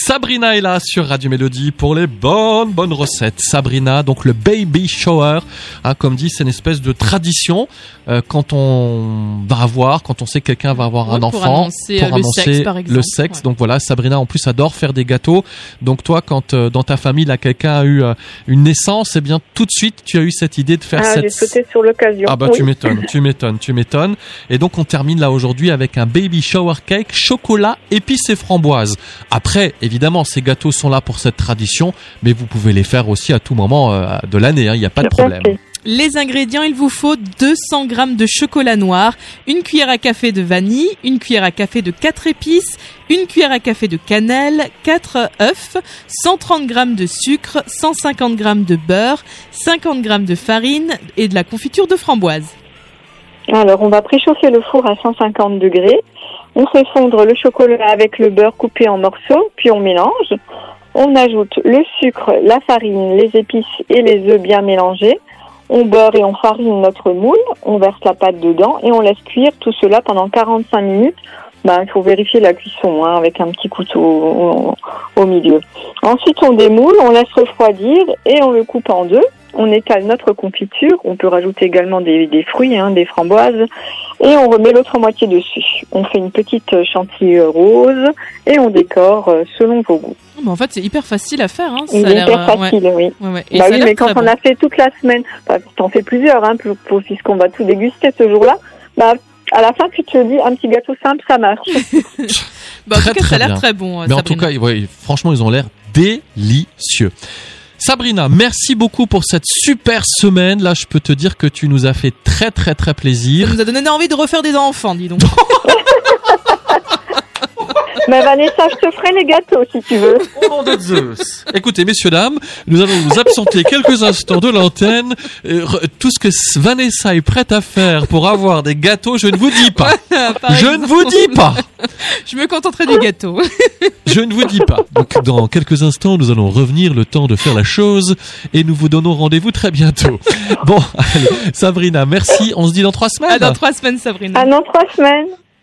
Sabrina est là sur Radio Mélodie pour les bonnes, bonnes recettes. Sabrina, donc le baby shower, hein, comme dit, c'est une espèce de tradition euh, quand on va avoir, quand on sait que quelqu'un va avoir un pour enfant, annoncer, euh, le sexe, par exemple. le sexe. Ouais. Donc voilà, Sabrina en plus adore faire des gâteaux. Donc toi, quand euh, dans ta famille, là, quelqu'un a eu euh, une naissance, eh bien tout de suite, tu as eu cette idée de faire Ah, cette j'ai sauté sur l'occasion. ah bah Oui. tu m'étonnes, tu m'étonnes, tu m'étonnes. Et donc on termine là aujourd'hui avec un baby shower cake, chocolat, épices et framboises. Après, évidemment, ces gâteaux sont là pour cette tradition, mais vous pouvez les faire aussi à tout moment euh, de l'année, hein, il n'y a pas de problème. Les ingrédients, il vous faut 200 g de chocolat noir, une cuillère à café de vanille, une cuillère à café de 4 épices, une cuillère à café de cannelle, 4 œufs, 130 g de sucre, 150 g de beurre, 50 g de farine et de la confiture de framboise. Alors, on va préchauffer le four à 150 degrés. On fait fondre le chocolat avec le beurre coupé en morceaux, puis on mélange. On ajoute le sucre, la farine, les épices et les œufs bien mélangés. On beurre et on farine notre moule. On verse la pâte dedans et on laisse cuire tout cela pendant 45 minutes. Ben, il faut vérifier la cuisson hein, avec un petit couteau au, milieu. Ensuite, on démoule, on laisse refroidir et on le coupe en deux. On étale notre confiture. On peut rajouter également des, des fruits, hein, des framboises et on remet l'autre moitié dessus. On fait une petite chantilly rose et on décore euh, selon vos goûts. Oh, mais en fait, c'est hyper facile à faire. Hein. Ça a hyper euh, ouais. facile, oui. Ouais, ouais. Et Bah oui, mais quand on bon. a fait toute la semaine, bah, t'en fais plusieurs, hein, pour, pour- puisqu'on va tout déguster ce jour-là, bah, à la fin, tu te dis, un petit gâteau simple, ça marche. Bah, en Très, tout cas, très ça a l'air bien. très bon. euh, Mais en tout cas, ouais, franchement, ils ont l'air délicieux. Sabrina, merci beaucoup pour cette super semaine. Là, je peux te dire que tu nous as fait très très très Ça plaisir. nous a donné envie de refaire des enfants, dis donc. mais Vanessa, je te ferai les gâteaux, si tu veux. Au nom de Zeus. Écoutez, messieurs, dames, nous allons nous absenter quelques instants de l'antenne. Euh, Tout ce que Vanessa est prête à faire pour avoir des gâteaux, je ne vous dis pas. Par Je ne vous dis pas. Je me contenterai du gâteau. Je ne vous dis pas. Donc, dans quelques instants, nous allons revenir le temps de faire la chose et nous vous donnons rendez-vous très bientôt. Bon, allez, Sabrina, merci. On se dit dans trois semaines. À dans trois semaines, Sabrina. Ah non, trois semaines.